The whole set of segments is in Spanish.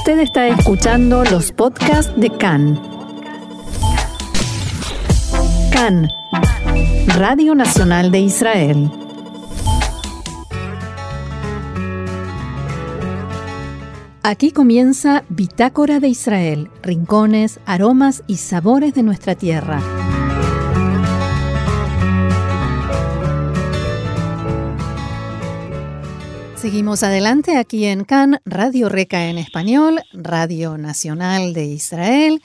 Usted está escuchando los podcasts de CAN. CAN, Radio Nacional de Israel. Aquí comienza Bitácora de Israel, rincones, aromas y sabores de nuestra tierra. Seguimos adelante aquí en CAN, Radio Reca en español, Radio Nacional de Israel.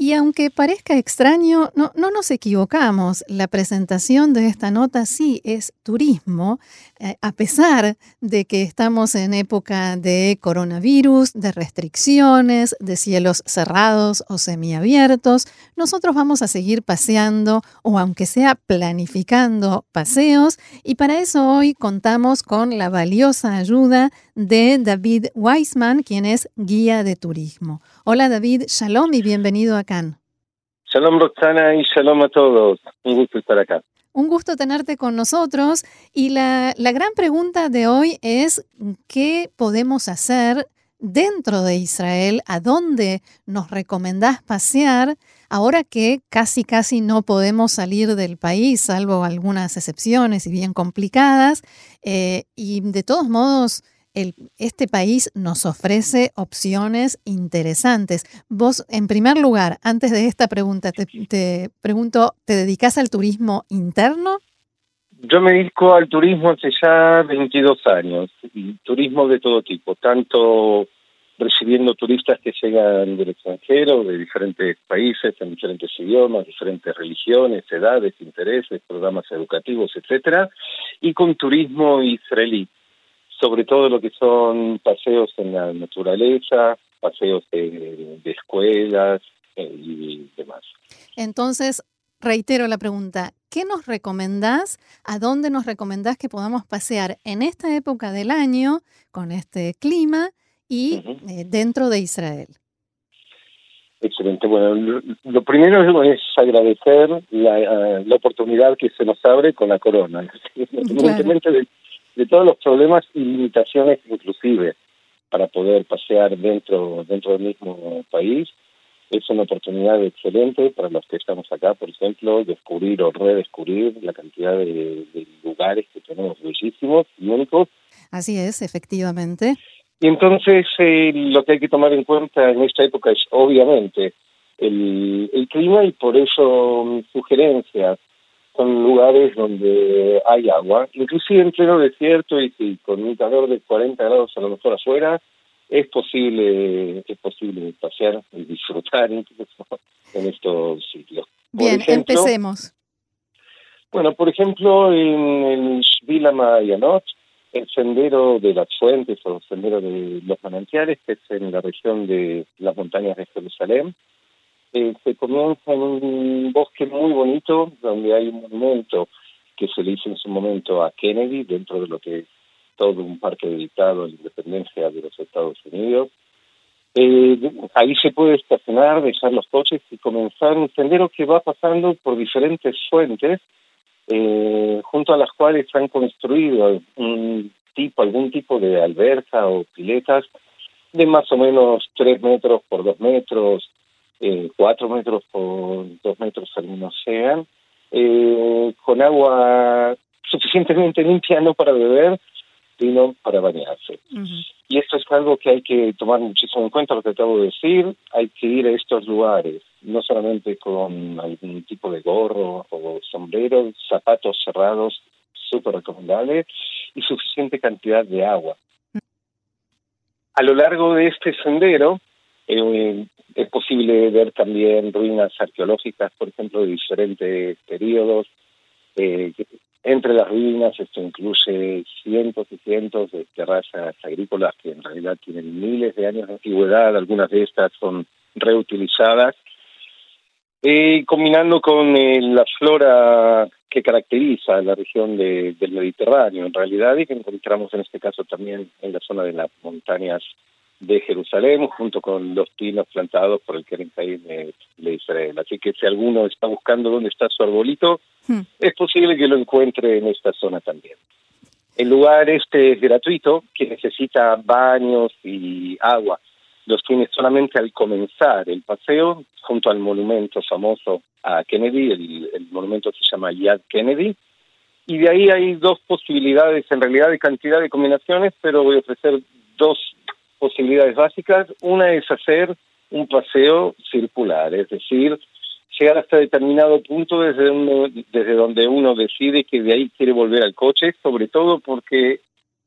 Y aunque parezca extraño, no, no nos equivocamos. La presentación de esta nota sí es turismo, eh, a pesar de que estamos en época de coronavirus, de restricciones, de cielos cerrados o semiabiertos. Nosotros vamos a seguir paseando o aunque sea planificando paseos. Y para eso hoy contamos con la valiosa ayuda de David Weisman, quien es guía de turismo. Hola David, shalom y bienvenido a Cannes. Shalom Roxana y shalom a todos. Un gusto estar acá. Un gusto tenerte con nosotros y la, la gran pregunta de hoy es ¿qué podemos hacer dentro de Israel? ¿A dónde nos recomendás pasear? Ahora que casi casi no podemos salir del país, salvo algunas excepciones y bien complicadas, eh, y de todos modos este país nos ofrece opciones interesantes. Vos, en primer lugar, antes de esta pregunta, te, pregunto, ¿te dedicas al turismo interno? Yo me dedico al turismo hace ya 22 años, y turismo de todo tipo, tanto recibiendo turistas que llegan del extranjero, de diferentes países, en diferentes idiomas, diferentes religiones, edades, intereses, programas educativos, etcétera, y con turismo israelí, sobre todo lo que son paseos en la naturaleza, paseos de, escuelas eh, y demás. Entonces, reitero la pregunta, ¿qué nos recomendás? ¿A dónde nos recomendás que podamos pasear en esta época del año, con este clima y eh, dentro de Israel? Excelente. Bueno, lo, primero es agradecer la, la, oportunidad que se nos abre con la corona. Independientemente de de todos los problemas y limitaciones inclusive para poder pasear dentro dentro del mismo país. Es una oportunidad excelente para los que estamos acá, por ejemplo, descubrir o redescubrir la cantidad de, lugares que tenemos bellísimos y únicos. Así es, efectivamente. Y entonces eh, lo que hay que tomar en cuenta en esta época es obviamente el, el clima y por eso sugerencias son lugares donde hay agua, inclusive en pleno desierto y, con un calor de 40 grados a lo mejor afuera, es posible es posible pasear y disfrutar incluso en estos sitios. Bien, empecemos. Bueno, por ejemplo, en el Vila Mayanot, el sendero de las fuentes o el sendero de los manantiales, que es en la región de las montañas de Jerusalén, eh, se comienza en un bosque muy bonito donde hay un monumento que se le hizo en su momento a Kennedy dentro de lo que es todo un parque dedicado a la independencia de los Estados Unidos. Eh, ahí se puede estacionar, dejar los coches y comenzar un sendero que va pasando por diferentes fuentes, eh, junto a las cuales han construido un tipo, algún tipo de alberca o piletas de más o menos tres metros por dos metros, eh, cuatro metros por dos metros algunos sean, eh, con agua suficientemente limpia no para beber, sino para bañarse. Y esto es algo que hay que tomar muchísimo en cuenta, lo que acabo de decir, hay que ir a estos lugares, no solamente con algún tipo de gorro o sombrero, zapatos cerrados, súper recomendable, y suficiente cantidad de agua. A lo largo de este sendero, eh, es posible ver también ruinas arqueológicas, por ejemplo, de diferentes periodos. Eh, entre las ruinas esto incluye cientos y cientos de terrazas agrícolas que en realidad tienen miles de años de antigüedad, algunas de estas son reutilizadas, eh, combinando con la flora que caracteriza la región del Mediterráneo en realidad y que encontramos en este caso también en la zona de las montañas de Jerusalén junto con los pinos plantados por el Keren de, de, Israel. Así que si alguno está buscando dónde está su arbolito, hmm. es posible que lo encuentre en esta zona también. El lugar este es gratuito, que necesita baños y agua los tiene solamente al comenzar el paseo, junto al monumento famoso a Kennedy, el, el monumento se llama Yad Kennedy, y de ahí hay dos posibilidades, en realidad de cantidad de combinaciones, pero voy a ofrecer dos posibilidades básicas. Una es hacer un paseo circular, es decir, llegar hasta determinado punto desde, uno, desde donde uno decide que de ahí quiere volver al coche, sobre todo porque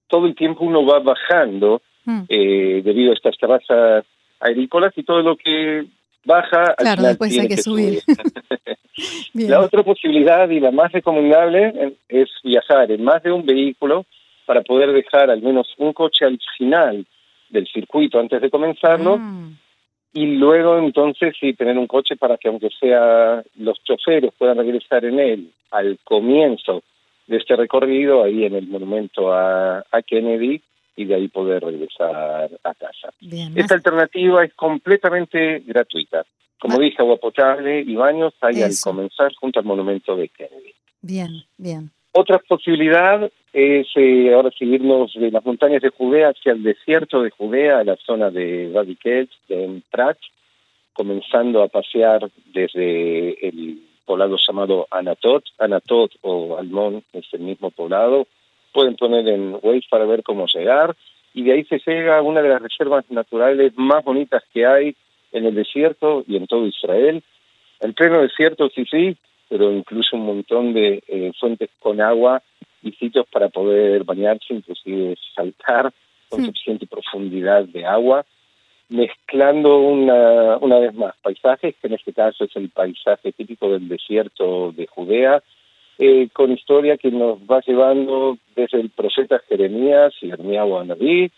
todo el tiempo uno va bajando mm. eh, debido a estas terrazas agrícolas y todo lo que baja. Claro, después hay que, subir. la otra posibilidad y la más recomendable es viajar en más de un vehículo para poder dejar al menos un coche al final del circuito antes de comenzarlo mm y luego entonces sí tener un coche para que aunque sea los choferes puedan regresar en él al comienzo de este recorrido ahí en el monumento a, Kennedy y de ahí poder regresar a casa. Esta alternativa es completamente gratuita. Como ah. dije, agua potable y baños hay al comenzar junto al monumento de Kennedy. Bien, bien. Otra posibilidad es eh, ahora seguirnos de las montañas de Judea hacia el desierto de Judea, a la zona de Badiket, de Prat, comenzando a pasear desde el poblado llamado Anatot. Anatot o Almón es el mismo poblado. Pueden poner en Waze para ver cómo llegar. Y de ahí se llega a una de las reservas naturales más bonitas que hay en el desierto y en todo Israel. El pleno desierto, sí, sí, pero incluso un montón de eh, fuentes con agua y sitios para poder bañarse, inclusive saltar con suficiente profundidad de agua, mezclando una, una vez más paisajes, que en este caso es el paisaje típico del desierto de Judea, eh, con historia que nos va llevando desde el profeta Jeremías y Hermiao Anabí,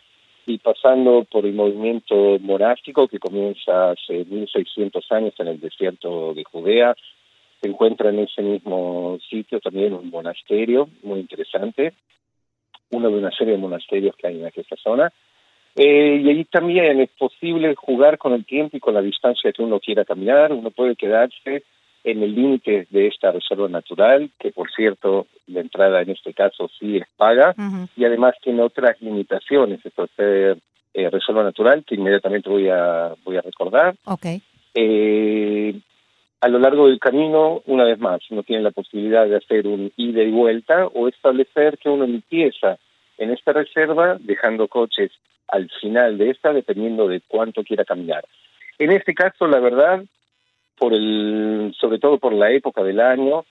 y pasando por el movimiento monástico que comienza hace 1600 años en el desierto de Judea, se encuentra en ese mismo sitio también un monasterio muy interesante, uno de una serie de monasterios que hay en aquella zona. Eh, y ahí también es posible jugar con el tiempo y con la distancia que uno quiera caminar. Uno puede quedarse en el límite de esta reserva natural, que por cierto la entrada en este caso sí es paga, y además tiene otras limitaciones, esto es eh, reserva natural, que inmediatamente voy a voy a recordar. Okay. Eh, a lo largo del camino, una vez más, uno tiene la posibilidad de hacer un ida y vuelta o establecer que uno empieza en esta reserva dejando coches al final de esta dependiendo de cuánto quiera caminar. En este caso, la verdad, por el, sobre todo por la época del año,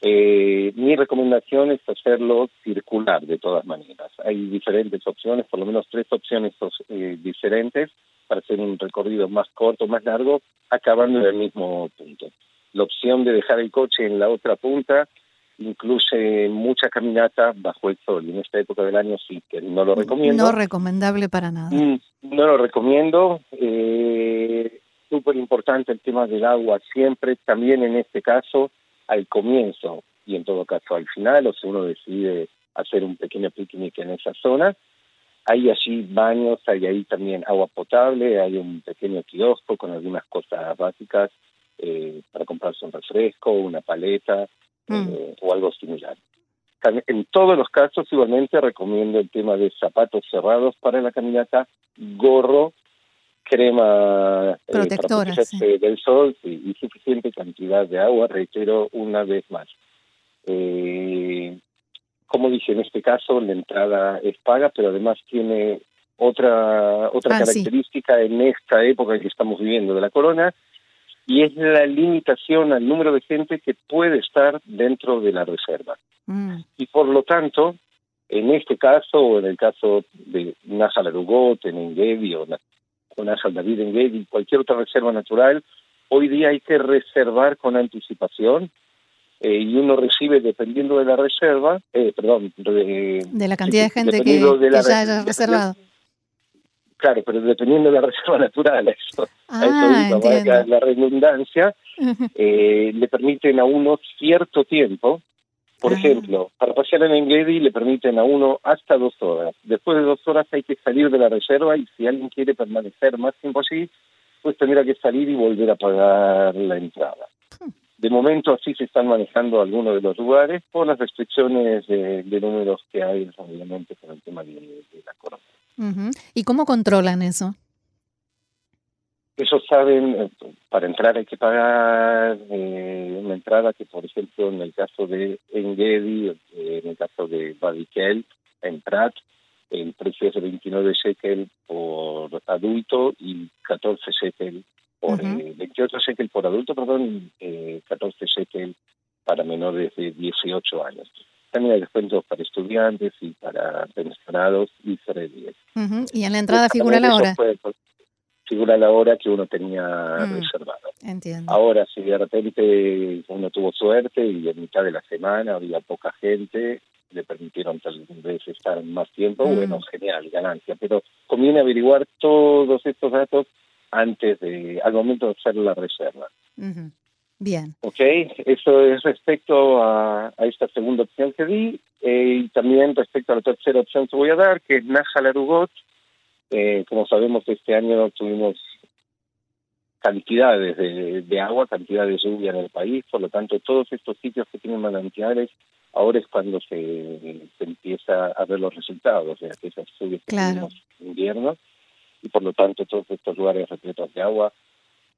eh, mi recomendación es hacerlo circular de todas maneras. Hay diferentes opciones, por lo menos tres opciones eh, diferentes para hacer un recorrido más corto, más largo, acabando en el mismo punto. La opción de dejar el coche en la otra punta incluye mucha caminata bajo el sol. Y en esta época del año sí que no lo recomiendo. No recomendable para nada. Mm, no lo recomiendo. Eh, Súper importante el tema del agua siempre, también en este caso, al comienzo y en todo caso al final, o si uno decide hacer un pequeño picnic en esa zona, hay allí baños, hay ahí también agua potable, hay un pequeño kiosco con algunas cosas básicas eh, para comprarse un refresco, una paleta mm. eh, o algo similar. En todos los casos, igualmente, recomiendo el tema de zapatos cerrados para la caminata, gorro, crema eh, Protectora, del sol y suficiente cantidad de agua, reitero una vez más. Eh, como dije, en este caso la entrada es paga, pero además tiene otra otra ah, característica en esta época que estamos viviendo de la corona, y es la limitación al número de gente que puede estar dentro de la reserva. Mm. Y por lo tanto, en este caso, o en el caso de Najal Arugot, en Engedi, o, Najal David Engedi, cualquier otra reserva natural, hoy día hay que reservar con anticipación eh, y uno recibe, dependiendo de la reserva, eh, perdón, de, la cantidad de gente que, ya haya reservado. Claro, pero dependiendo de la reserva natural, eso, ah, la redundancia, eh, le permiten a uno cierto tiempo, por ah. ejemplo, para pasear en Engedi le permiten a uno hasta dos horas. Después de dos horas hay que salir de la reserva y si alguien quiere permanecer más tiempo allí, pues tendrá que salir y volver a pagar la entrada. De momento así se están manejando algunos de los lugares por las restricciones de, números que hay, obviamente, por el tema de, la corona. ¿Y cómo controlan eso? ellos saben, eh, para entrar hay que pagar eh, una entrada que, por ejemplo, en el caso de Engedi, eh, en el caso de Badikel, en Prat, el precio es de 29 shekel por adulto y 14 shekel por, 28 shekel por adulto, perdón, y 14 shekel para menores de 18 años. También hay descuentos para estudiantes y para pensionados y israelíes. Y en la entrada figura la hora figura la hora que uno tenía mm, reservado. Entiendo. Ahora, si de repente uno tuvo suerte y en mitad de la semana había poca gente, le permitieron tal vez estar más tiempo, mm. bueno, genial, ganancia. Pero conviene averiguar todos estos datos antes de, al momento de hacer la reserva. Bien. Ok, eso es respecto a, esta segunda opción que di eh, y también respecto a la tercera opción que voy a dar, que es Naja Larugot, eh, como sabemos, este año tuvimos cantidades de, agua, cantidad de lluvia en el país, por lo tanto, todos estos sitios que tienen manantiales, ahora es cuando se, empieza a ver los resultados de aquellas lluvias que tuvimos en invierno, y por lo tanto, todos estos lugares repletos de agua.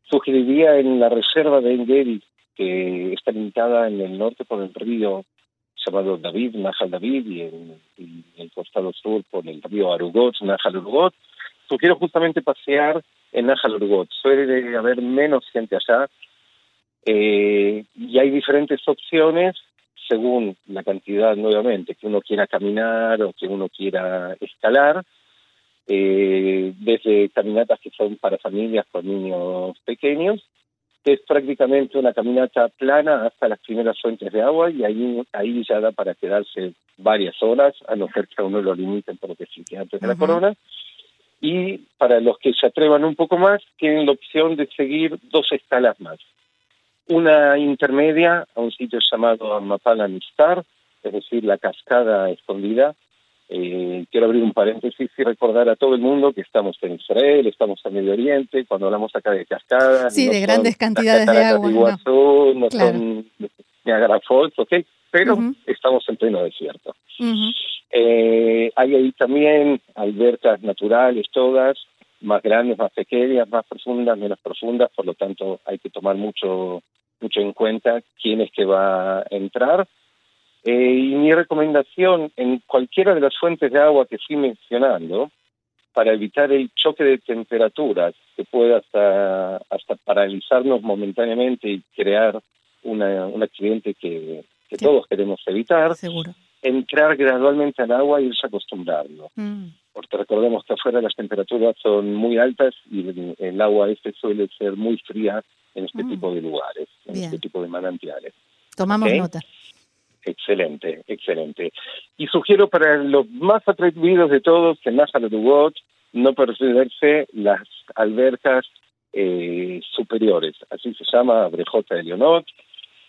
Sugeriría en la reserva de Engedi, que está limitada en el norte por el río llamado David, Nahal David, y en, el costado sur por el río Arugot, Nahal Urugot. Sugiero justamente pasear en Nahal Urugot. Suele haber menos gente allá eh, y hay diferentes opciones según la cantidad, nuevamente, que uno quiera caminar o que uno quiera escalar. Eh, desde caminatas que son para familias con niños pequeños que es prácticamente una caminata plana hasta las primeras fuentes de agua y ahí, ahí ya da para quedarse varias horas, a no ser que a uno lo limiten por lo que sí antes de la corona. Y para los que se atrevan un poco más, tienen la opción de seguir dos escalas más. Una intermedia a un sitio llamado Mapala Mistar, es decir, la cascada escondida, eh, quiero abrir un paréntesis y recordar a todo el mundo que estamos en Israel, estamos en Medio Oriente, cuando hablamos acá de cascadas. Sí, de grandes cantidades de agua. no, no son Niagara Falls, ¿ok? Pero estamos en pleno desierto. eh, hay ahí también albercas naturales, todas, más grandes, más pequeñas, más profundas, menos profundas, por lo tanto hay que tomar mucho mucho en cuenta quién es que va a entrar eh, y mi recomendación en cualquiera de las fuentes de agua que fui mencionando, para evitar el choque de temperaturas que pueda hasta, hasta paralizarnos momentáneamente y crear una, un accidente que, todos queremos evitar, entrar gradualmente al agua y irse acostumbrando. Mm. Porque recordemos que afuera las temperaturas son muy altas y el, agua este suele ser muy fría en este mm. tipo de lugares, en este tipo de manantiales. Tomamos nota. Excelente, excelente. Y sugiero para los más atrevidos de todos que en Watch no perderse las albercas eh, superiores, así se llama Brejota de Leonot.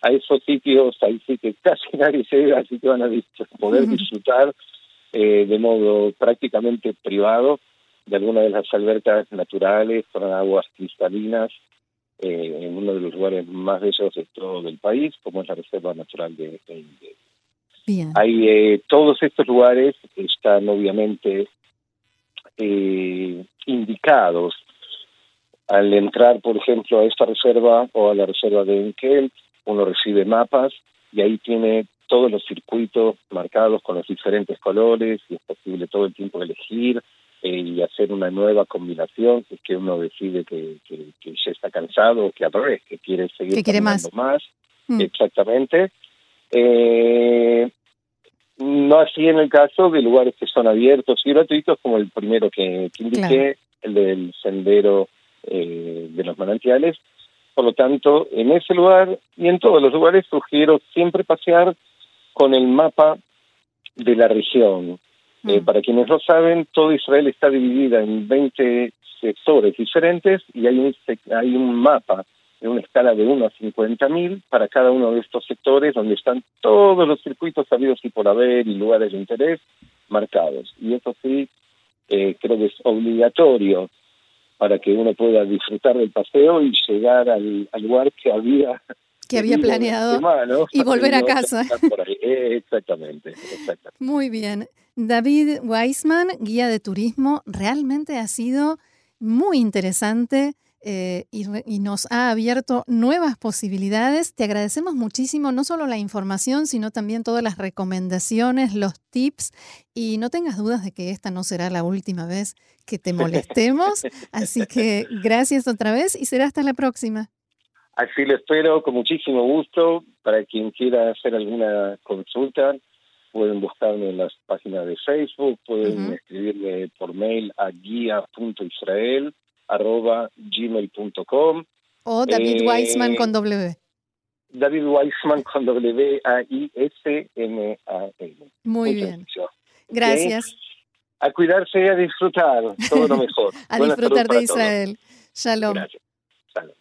A esos sitios ahí sí que casi nadie llega, así que van a poder disfrutar eh, de modo prácticamente privado de alguna de las albercas naturales con aguas cristalinas eh, en uno de los lugares más bellos de todo el país, como es la Reserva Natural de Bien. Hay eh, todos estos lugares están obviamente eh, indicados al entrar, por ejemplo, a esta reserva o a la reserva de Enkel, uno recibe mapas y ahí tiene todos los circuitos marcados con los diferentes colores y es posible todo el tiempo elegir eh, y hacer una nueva combinación, es que uno decide que, que, ya está cansado que al revés, que quiere seguir que quiere más. más. Mm. Exactamente. Eh, no así en el caso de lugares que son abiertos y gratuitos, como el primero que, indiqué, el del sendero eh, de los manantiales. Por lo tanto, en ese lugar y en todos los lugares sugiero siempre pasear con el mapa de la región. Eh, mm. para quienes no saben, todo Israel está dividida en 20 sectores diferentes y hay un, hay un mapa en una escala de 1 a 50 mil para cada uno de estos sectores donde están todos los circuitos sabidos y por haber y lugares de interés marcados. Y eso sí, eh, creo que es obligatorio para que uno pueda disfrutar del paseo y llegar al, lugar que había que había planeado y volver a casa. exactamente, exactamente. Muy bien. David Weisman, guía de turismo, realmente ha sido muy interesante eh, y, y, nos ha abierto nuevas posibilidades. Te agradecemos muchísimo no solo la información, sino también todas las recomendaciones, los tips. Y no tengas dudas de que esta no será la última vez que te molestemos. Así que gracias otra vez y será hasta la próxima. Así lo espero, con muchísimo gusto. Para quien quiera hacer alguna consulta, pueden buscarme en las páginas de Facebook, pueden escribirme por mail a guía.israel.gmail.com o David eh, Weisman con W. David Weisman con W A I S M A N. Muy bien. Gracias. A cuidarse y a disfrutar todo lo mejor. a disfrutar de Israel. Shalom. Gracias. Shalom.